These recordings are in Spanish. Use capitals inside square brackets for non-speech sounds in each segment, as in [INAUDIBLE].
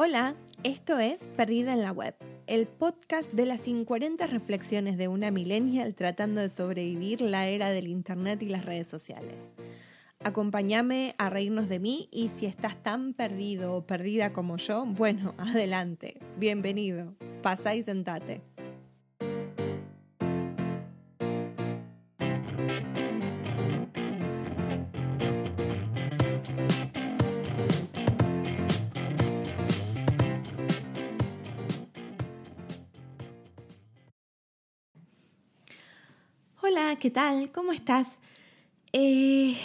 Hola, esto es Perdida en la Web, el podcast de las 50 reflexiones de una millennial tratando de sobrevivir la era del Internet y las redes sociales. Acompáñame a reírnos de mí y si estás tan perdido o perdida como yo, bueno, [LAUGHS] adelante, bienvenido, pasa y sentate. Hola, ¿qué tal? ¿Cómo estás? Eh,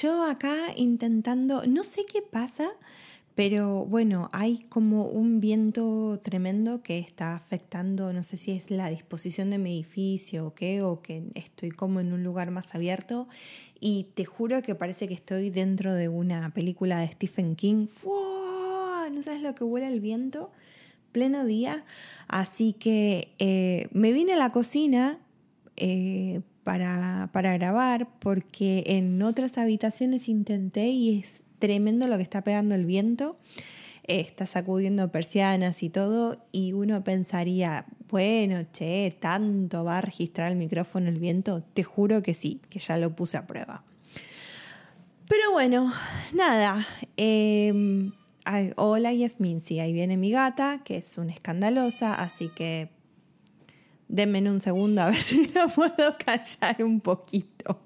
yo acá intentando, no sé qué pasa, pero bueno, hay como un viento tremendo que está afectando, no sé si es la disposición de mi edificio o qué, o que estoy como en un lugar más abierto y te juro que parece que estoy dentro de una película de Stephen King. ¿No sabes lo que huele el viento? Pleno día. Así que eh, me vine a la cocina eh, para, para grabar porque en otras habitaciones intenté y es tremendo lo que está pegando el viento. Eh, está sacudiendo persianas y todo y uno pensaría, bueno, che, tanto va a registrar el micrófono el viento. Te juro que sí, que ya lo puse a prueba. Pero bueno, nada. Eh, hola Yasmin, sí, ahí viene mi gata, que es una escandalosa, así que Denme un segundo a ver [LAUGHS] si me puedo callar un poquito.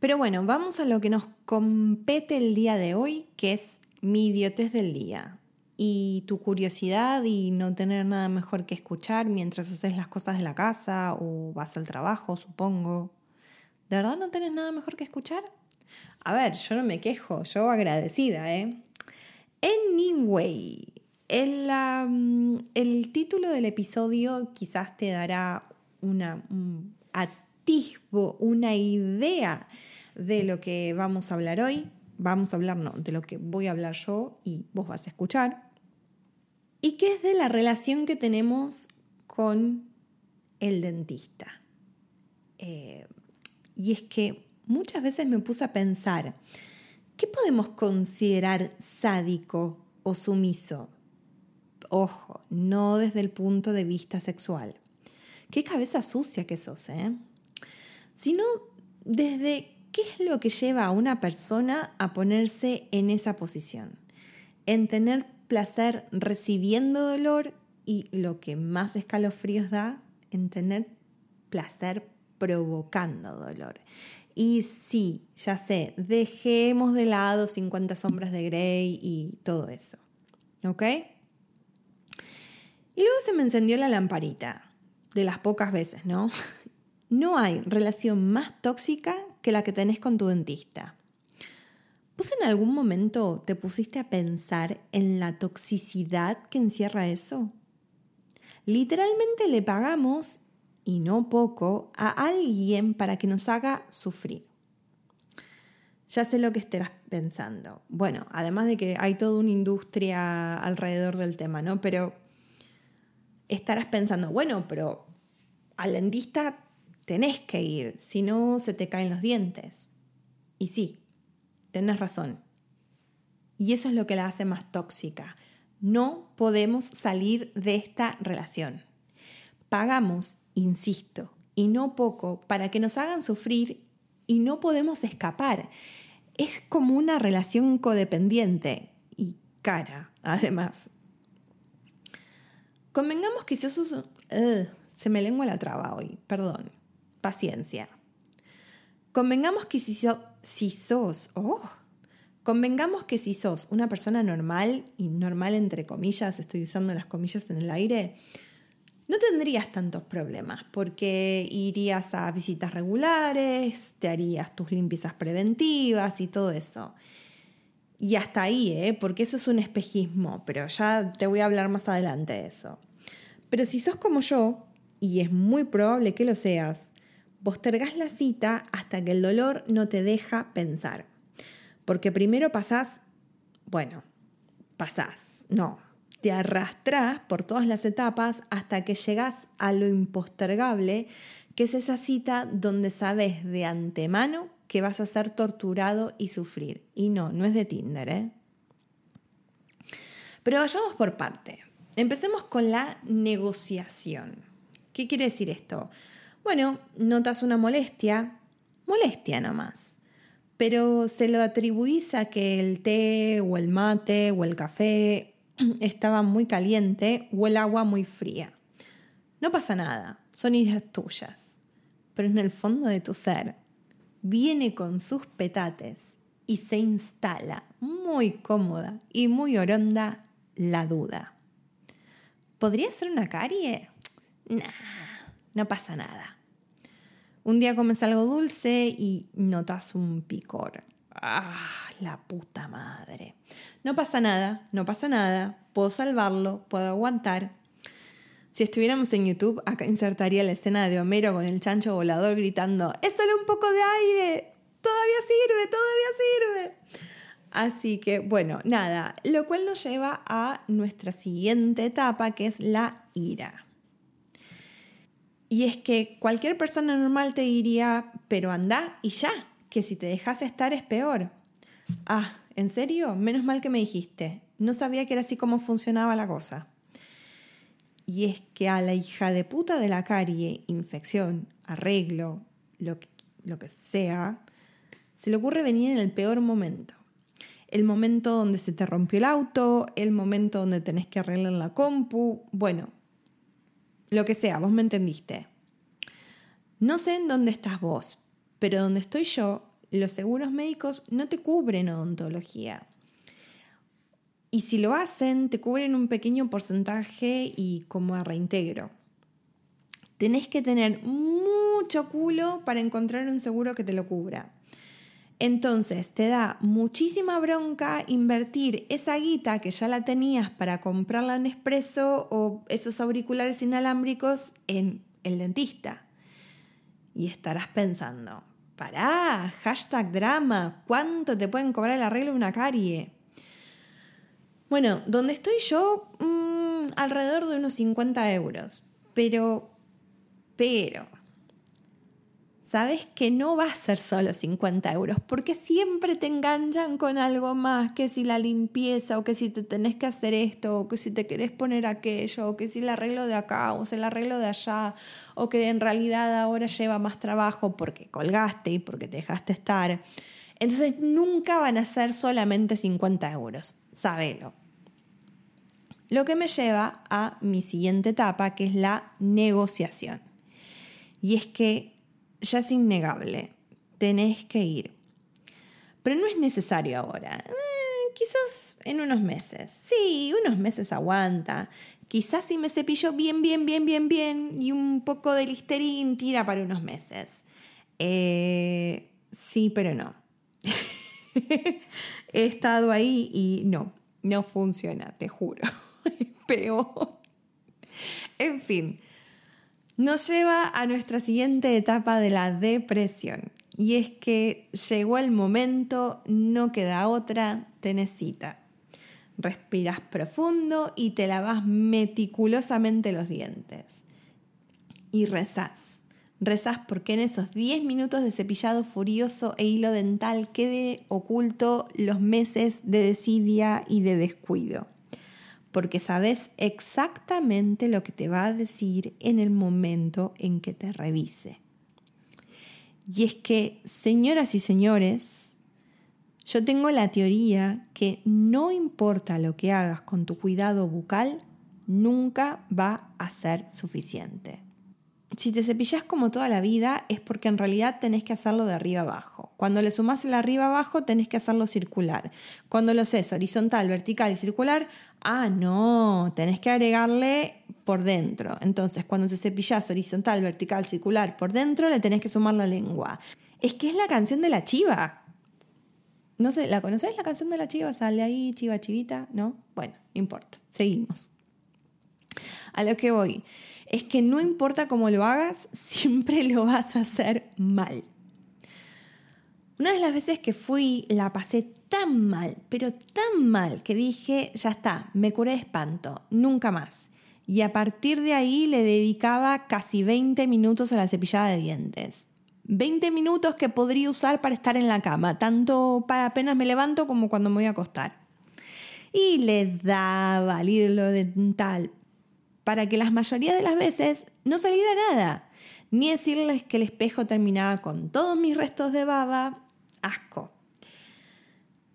Pero bueno, vamos a lo que nos compete el día de hoy, que es mi idiotez del día. Y tu curiosidad y no tener nada mejor que escuchar mientras haces las cosas de la casa o vas al trabajo, supongo. ¿De verdad no tenés nada mejor que escuchar? A ver, yo no me quejo, yo agradecida, ¿eh? Anyway, el, el, título del episodio quizás te dará un atisbo, una idea de lo que vamos a hablar hoy. Vamos a hablar, no, de lo que voy a hablar yo y vos vas a escuchar. Y que es de la relación que tenemos con el dentista. Eh, y es que muchas veces me puse a pensar, ¿qué podemos considerar sádico o sumiso? Ojo, no desde el punto de vista sexual. Qué cabeza sucia que sos, ¿eh? Sino desde qué es lo que lleva a una persona a ponerse en esa posición. En tener placer recibiendo dolor y lo que más escalofríos da, en tener placer provocando dolor. Y sí, ya sé, dejemos de lado 50 sombras de Grey y todo eso. ¿Ok? Y luego se me encendió la lamparita, de las pocas veces, ¿no? No hay relación más tóxica que la que tenés con tu dentista. ¿Vos en algún momento te pusiste a pensar en la toxicidad que encierra eso? Literalmente le pagamos, y no poco, a alguien para que nos haga sufrir. Ya sé lo que estarás pensando. Bueno, además de que hay toda una industria alrededor del tema, ¿no? Pero estarás pensando, bueno, pero al dentista tenés que ir, si no se te caen los dientes. Y sí, tenés razón. Y eso es lo que la hace más tóxica. No podemos salir de esta relación. Pagamos, insisto, y no poco, para que nos hagan sufrir y no podemos escapar. Es como una relación codependiente y cara, además. Convengamos que si sos... se me lengua la traba hoy, perdón. Paciencia. Convengamos que si, si sos... Oh, convengamos que si sos una persona normal, y normal entre comillas, estoy usando las comillas en el aire, no tendrías tantos problemas porque irías a visitas regulares, te harías tus limpiezas preventivas y todo eso. Y hasta ahí, ¿eh? porque eso es un espejismo, pero ya te voy a hablar más adelante de eso. Pero si sos como yo, y es muy probable que lo seas, postergás la cita hasta que el dolor no te deja pensar. Porque primero pasás, bueno, pasás, no, te arrastrás por todas las etapas hasta que llegás a lo impostergable, que es esa cita donde sabes de antemano que vas a ser torturado y sufrir. Y no, no es de Tinder, ¿eh? Pero vayamos por parte. Empecemos con la negociación. ¿Qué quiere decir esto? Bueno, notas una molestia, molestia nomás, pero se lo atribuís a que el té o el mate o el café [CLEARS THROAT] estaba muy caliente o el agua muy fría. No pasa nada, son ideas tuyas, pero en el fondo de tu ser viene con sus petates y se instala muy cómoda y muy oronda la duda. ¿Podría ser una carie? Nah, no pasa nada. Un día comes algo dulce y notas un picor. ¡Ah, la puta madre! No pasa nada, no pasa nada. Puedo salvarlo, puedo aguantar. Si estuviéramos en YouTube, acá insertaría la escena de Homero con el chancho volador gritando, ¡Es solo un poco de aire! ¡Todavía sirve! ¡Todavía sirve! Así que, bueno, nada, lo cual nos lleva a nuestra siguiente etapa, que es la ira. Y es que cualquier persona normal te diría, pero anda y ya, que si te dejas estar es peor. Ah, ¿en serio? Menos mal que me dijiste. No sabía que era así como funcionaba la cosa. Y es que a la hija de puta de la carie, infección, arreglo, lo que, lo que sea, se le ocurre venir en el peor momento. El momento donde se te rompió el auto, el momento donde tenés que arreglar la compu, bueno, lo que sea, vos me entendiste. No sé en dónde estás vos, pero donde estoy yo, los seguros médicos no te cubren odontología. Y si lo hacen, te cubren un pequeño porcentaje y como a reintegro. Tenés que tener mucho culo para encontrar un seguro que te lo cubra. Entonces te da muchísima bronca invertir esa guita que ya la tenías para comprarla en expreso o esos auriculares inalámbricos en el dentista. Y estarás pensando, pará, hashtag drama, ¿cuánto te pueden cobrar el arreglo de una carie? Bueno, donde estoy yo, mm, alrededor de unos 50 euros. Pero, pero, sabes que no va a ser solo 50 euros, porque siempre te enganchan con algo más, que si la limpieza, o que si te tenés que hacer esto, o que si te querés poner aquello, o que si el arreglo de acá, o si el arreglo de allá, o que en realidad ahora lleva más trabajo porque colgaste y porque te dejaste estar. Entonces nunca van a ser solamente 50 euros, sabelo. Lo que me lleva a mi siguiente etapa, que es la negociación. Y es que ya es innegable, tenés que ir. Pero no es necesario ahora. Eh, quizás en unos meses. Sí, unos meses aguanta. Quizás si me cepillo bien, bien, bien, bien, bien y un poco de listerín tira para unos meses. Eh, sí, pero no. [LAUGHS] He estado ahí y no, no funciona, te juro. [LAUGHS] peor. En fin, nos lleva a nuestra siguiente etapa de la depresión. Y es que llegó el momento, no queda otra, te necesita. Respiras profundo y te lavas meticulosamente los dientes. Y rezás. Rezás porque en esos 10 minutos de cepillado furioso e hilo dental quede oculto los meses de desidia y de descuido porque sabes exactamente lo que te va a decir en el momento en que te revise. Y es que, señoras y señores, yo tengo la teoría que no importa lo que hagas con tu cuidado bucal, nunca va a ser suficiente. Si te cepillas como toda la vida es porque en realidad tenés que hacerlo de arriba abajo. Cuando le sumas el arriba abajo tenés que hacerlo circular. Cuando lo haces horizontal, vertical y circular, ah, no, tenés que agregarle por dentro. Entonces, cuando se cepillas horizontal, vertical, circular por dentro, le tenés que sumar la lengua. Es que es la canción de la chiva. No sé, ¿la conocéis la canción de la chiva? Sale ahí, chiva, chivita, ¿no? Bueno, no importa, seguimos. A lo que voy es que no importa cómo lo hagas, [LAUGHS] siempre lo vas a hacer mal. Una de las veces que fui la pasé tan mal, pero tan mal, que dije, ya está, me curé de espanto, nunca más. Y a partir de ahí le dedicaba casi 20 minutos a la cepillada de dientes. 20 minutos que podría usar para estar en la cama, tanto para apenas me levanto como cuando me voy a acostar. Y le daba al hilo dental para que las mayoría de las veces no saliera nada, ni decirles que el espejo terminaba con todos mis restos de baba, asco.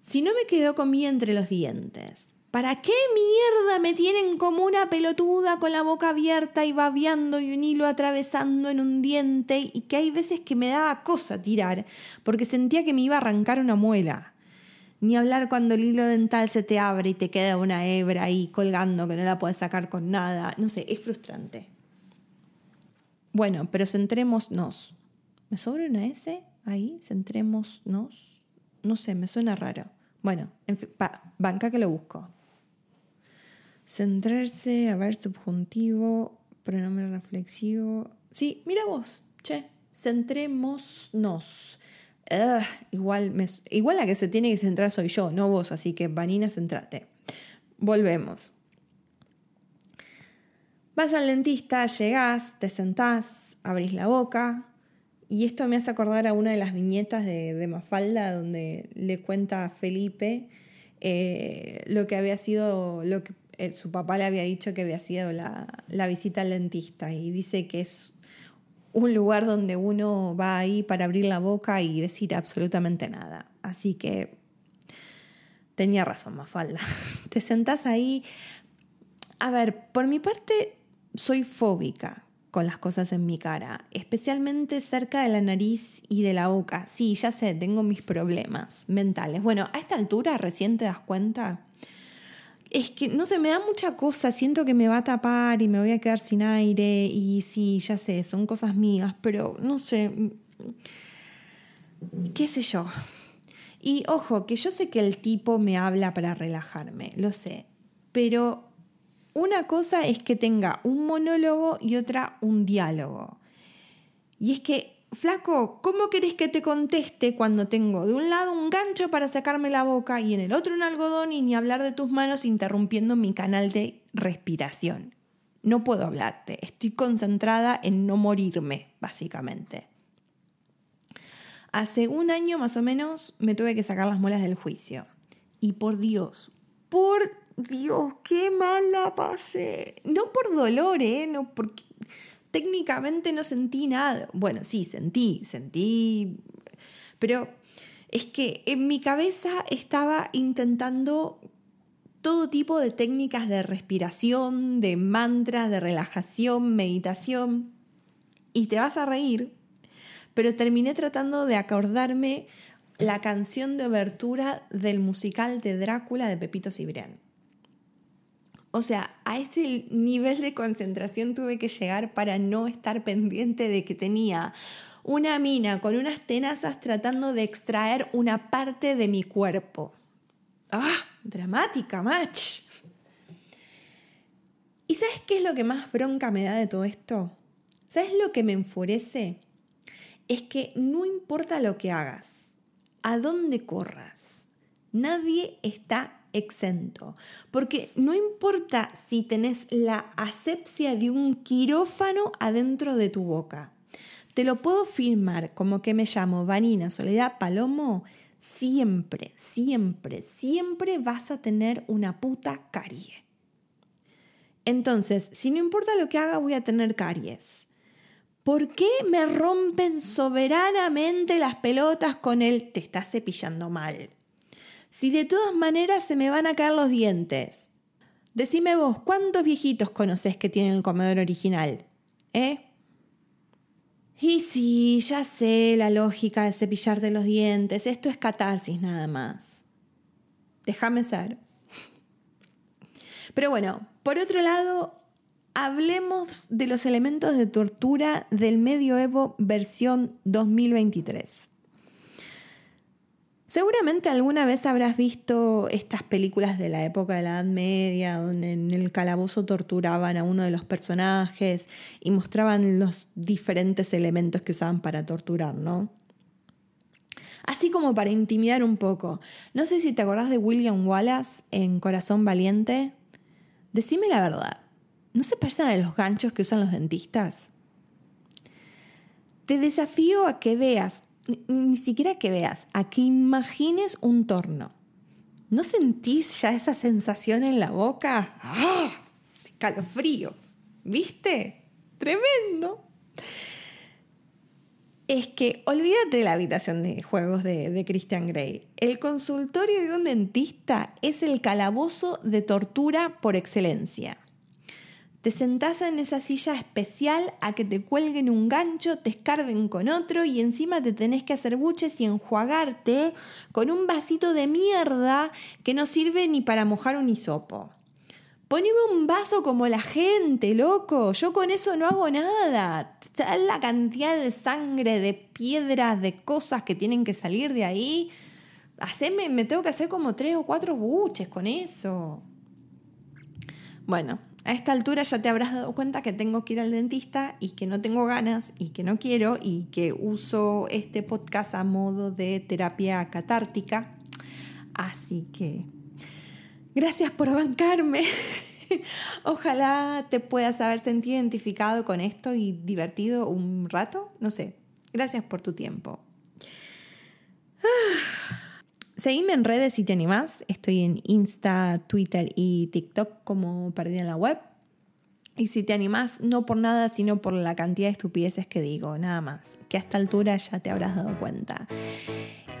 Si no me quedó comida entre los dientes, ¿Para qué mierda me tienen como una pelotuda con la boca abierta y babeando y un hilo atravesando en un diente y que hay veces que me daba cosa tirar porque sentía que me iba a arrancar una muela? Ni hablar cuando el hilo dental se te abre y te queda una hebra ahí colgando que no la puedes sacar con nada. No sé, es frustrante. Bueno, pero centrémonos. ¿Me sobra una S ahí? Centrémonos. No sé, me suena raro. Bueno, en fin, banca que lo busco. Centrarse, a ver, subjuntivo, pronombre reflexivo. Sí, mira vos, che, centrémonos. igual, me, igual la que se tiene que centrar soy yo, no vos, así que Vanina, centrate. Volvemos. Vas al dentista, llegás, te sentás, abrís la boca. Y esto me hace acordar a una de las viñetas de, Mafalda, donde le cuenta a Felipe eh, lo que había sido, lo que eh, su papá le había dicho que había sido la, visita al dentista y dice que es un lugar donde uno va ahí para abrir la boca y decir absolutamente nada. Así que tenía razón, Mafalda. [LAUGHS] Te sentás ahí. A ver, por mi parte, soy fóbica con las cosas en mi cara, especialmente cerca de la nariz y de la boca. Sí, ya sé, tengo mis problemas mentales. Bueno, a esta altura recién te das cuenta es que no se me da mucha cosa, siento que me va a tapar y me voy a quedar sin aire y sí, ya sé, son cosas mías, pero no sé, qué sé yo. Y ojo, que yo sé que el tipo me habla para relajarme, lo sé, pero una cosa es que tenga un monólogo y otra un diálogo. Y es que flaco, ¿cómo querés que te conteste cuando tengo de un lado un gancho para sacarme la boca y en el otro un algodón y ni hablar de tus manos interrumpiendo mi canal de respiración? No puedo hablarte, estoy concentrada en no morirme, básicamente. Hace un año más o menos me tuve que sacar las muelas del juicio. Y por Dios, por Dios, qué mala pasé. No por dolor, ¿eh? No porque técnicamente no sentí nada. Bueno, sí, sentí, sentí, pero es que en mi cabeza estaba intentando todo tipo de técnicas de respiración, de mantras, de relajación, meditación, y te vas a reír, pero terminé tratando de acordarme la canción de obertura del musical de Drácula de Pepito Cibrián. O sea, a ese nivel de concentración tuve que llegar para no estar pendiente de que tenía una mina con unas tenazas tratando de extraer una parte de mi cuerpo. ¡Ah! Dramática, match. ¿Y sabes qué es lo que más bronca me da de todo esto? ¿Sabes lo que me enfurece? Es que no importa lo que hagas, a dónde corras, nadie está exento. Porque no importa si tenés la asepsia de un quirófano adentro de tu boca. Te lo puedo firmar como que me llamo Vanina Soledad Palomo. Siempre, siempre, siempre vas a tener una puta carie. Entonces, si no importa lo que haga, voy a tener caries. ¿Por qué me rompen soberanamente las pelotas con el te estás cepillando mal? Si de todas maneras se me van a caer los dientes? Decime vos, ¿cuántos viejitos conoces que tienen el comedor original? ¿Eh? Y sí, ya sé la lógica de cepillarte los dientes. Esto es catarsis nada más. Déjame ser. Pero bueno, por otro lado, hablemos de los elementos de tortura del medioevo versión 2023. Seguramente alguna vez habrás visto estas películas de la época de la Edad Media, donde en el calabozo torturaban a uno de los personajes y mostraban los diferentes elementos que usaban para torturar, ¿no? Así como para intimidar un poco. No sé si te acordás de William Wallace en Corazón Valiente. Decime la verdad. ¿No se parecen a los ganchos que usan los dentistas? Te desafío a que veas ni, siquiera que veas, a que imagines un torno ¿No sentís ya esa sensación en la boca? ¡Ah! Calofríos, ¿viste? Tremendo. Es que olvídate de la habitación de juegos de, de Christian Grey. El consultorio de un dentista es el calabozo de tortura por excelencia. Te sentás en esa silla especial a que te cuelguen un gancho, te escarben con otro y encima te tenés que hacer buches y enjuagarte con un vasito de mierda que no sirve ni para mojar un hisopo. Poneme un vaso como la gente, loco. Yo con eso no hago nada. La cantidad de sangre, de piedras, de cosas que tienen que salir de ahí. Haceme, me tengo que hacer como tres o cuatro buches con eso. Bueno, a esta altura ya te habrás dado cuenta que tengo que ir al dentista y que no tengo ganas y que no quiero y que uso este podcast a modo de terapia catártica. Así que gracias por bancarme. [LAUGHS] Ojalá te puedas haber sentido identificado con esto y divertido un rato. No sé. Gracias por tu tiempo. Seguime en redes si te animás. Estoy en Insta, Twitter y TikTok como Perdida en la Web. Y si te animás, no por nada, sino por la cantidad de estupideces que digo, nada más. Que a esta altura ya te habrás dado cuenta.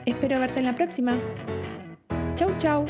Espero verte en la próxima. Chau, chau.